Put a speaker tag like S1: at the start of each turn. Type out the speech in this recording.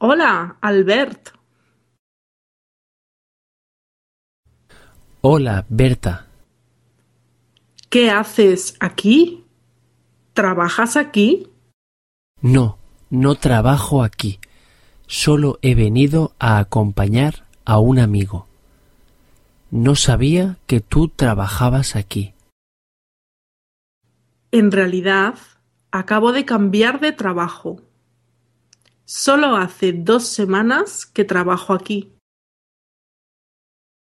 S1: Hola, Albert.
S2: Hola, Berta.
S1: ¿Qué haces aquí? ¿Trabajas aquí?
S2: No, no trabajo aquí. Solo he venido a acompañar a un amigo. No sabía que tú trabajabas aquí.
S1: En realidad, acabo de cambiar de trabajo. Solo hace dos semanas que trabajo aquí.